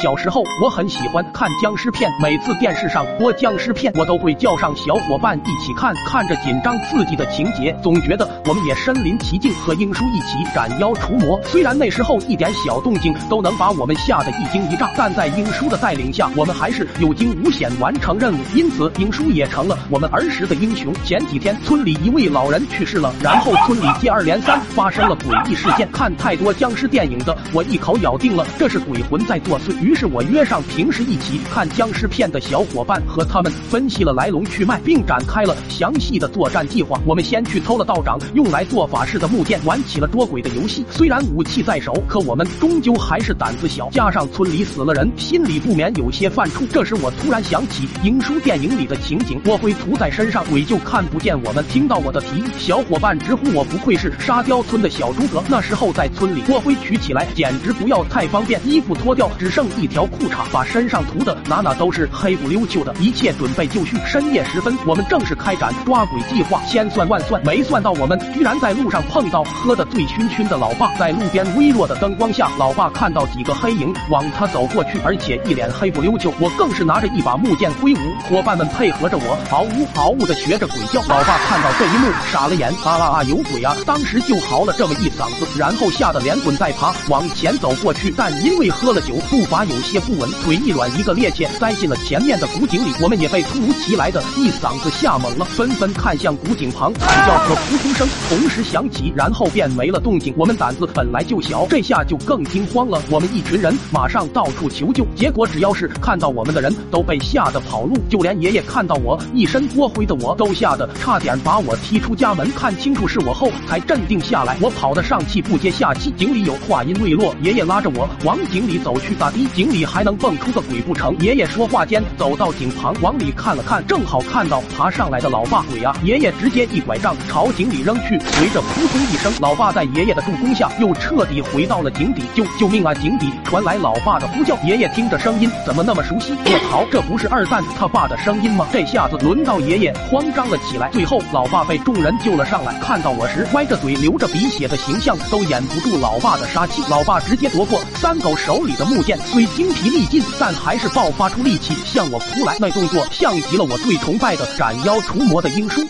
小时候我很喜欢看僵尸片，每次电视上播僵尸片，我都会叫上小伙伴一起看，看着紧张刺激的情节，总觉得我们也身临其境，和英叔一起斩妖除魔。虽然那时候一点小动静都能把我们吓得一惊一乍，但在英叔的带领下，我们还是有惊无险完成任务，因此英叔也成了我们儿时的英雄。前几天村里一位老人去世了，然后村里接二连三发生了诡异事件。看太多僵尸电影的我，一口咬定了这是鬼魂在作祟。于于是我约上平时一起看僵尸片的小伙伴，和他们分析了来龙去脉，并展开了详细的作战计划。我们先去偷了道长用来做法事的木剑，玩起了捉鬼的游戏。虽然武器在手，可我们终究还是胆子小，加上村里死了人，心里不免有些犯怵。这时我突然想起英叔电影里的情景，我会涂在身上，鬼就看不见我们。听到我的提议，小伙伴直呼我不愧是沙雕村的小诸葛。那时候在村里，锅灰取起来简直不要太方便，衣服脱掉只剩一条裤衩，把身上涂的哪哪都是黑不溜秋的。一切准备就绪，深夜时分，我们正式开展抓鬼计划。千算万算，没算到我们居然在路上碰到喝得醉醺醺的老爸。在路边微弱的灯光下，老爸看到几个黑影往他走过去，而且一脸黑不溜秋。我更是拿着一把木剑挥舞，伙伴们配合着我，嗷呜嗷呜的学着鬼叫。老爸看到这一幕，傻了眼，啊啊啊！有鬼啊！当时就嚎了这么一嗓子，然后吓得连滚带爬往前走过去。但因为喝了酒，步伐有些不稳，腿一软，一个趔趄，栽进了前面的古井里。我们也被突如其来的一嗓子吓懵了，纷纷看向古井旁，惨叫和扑通声同时响起，然后便没了动静。我们胆子本来就小，这下就更惊慌了。我们一群人马上到处求救，结果只要是看到我们的人都被吓得跑路，就连爷爷看到我一身锅灰的我都吓得差点把我踢出家门。看清楚是我后，才镇定下来。我跑得上气不接下气，井里有话音未落，爷爷拉着我往井里走去。咋的？井里还能蹦出个鬼不成？爷爷说话间走到井旁，往里看了看，正好看到爬上来的老爸。鬼啊！爷爷直接一拐杖朝井里扔去，随着扑通一声，老爸在爷爷的助攻下又彻底回到了井底。救救命啊！井底传来老爸的呼叫。爷爷听着声音怎么那么熟悉？我操，这不是二蛋他爸的声音吗？这下子轮到爷爷慌张了起来。最后，老爸被众人救了上来，看到我时，歪着嘴、流着鼻血的形象都掩不住老爸的杀气。老爸直接夺过三狗手里的木剑，虽精疲力尽，但还是爆发出力气向我扑来。那动作像极了我最崇拜的斩妖除魔的英叔。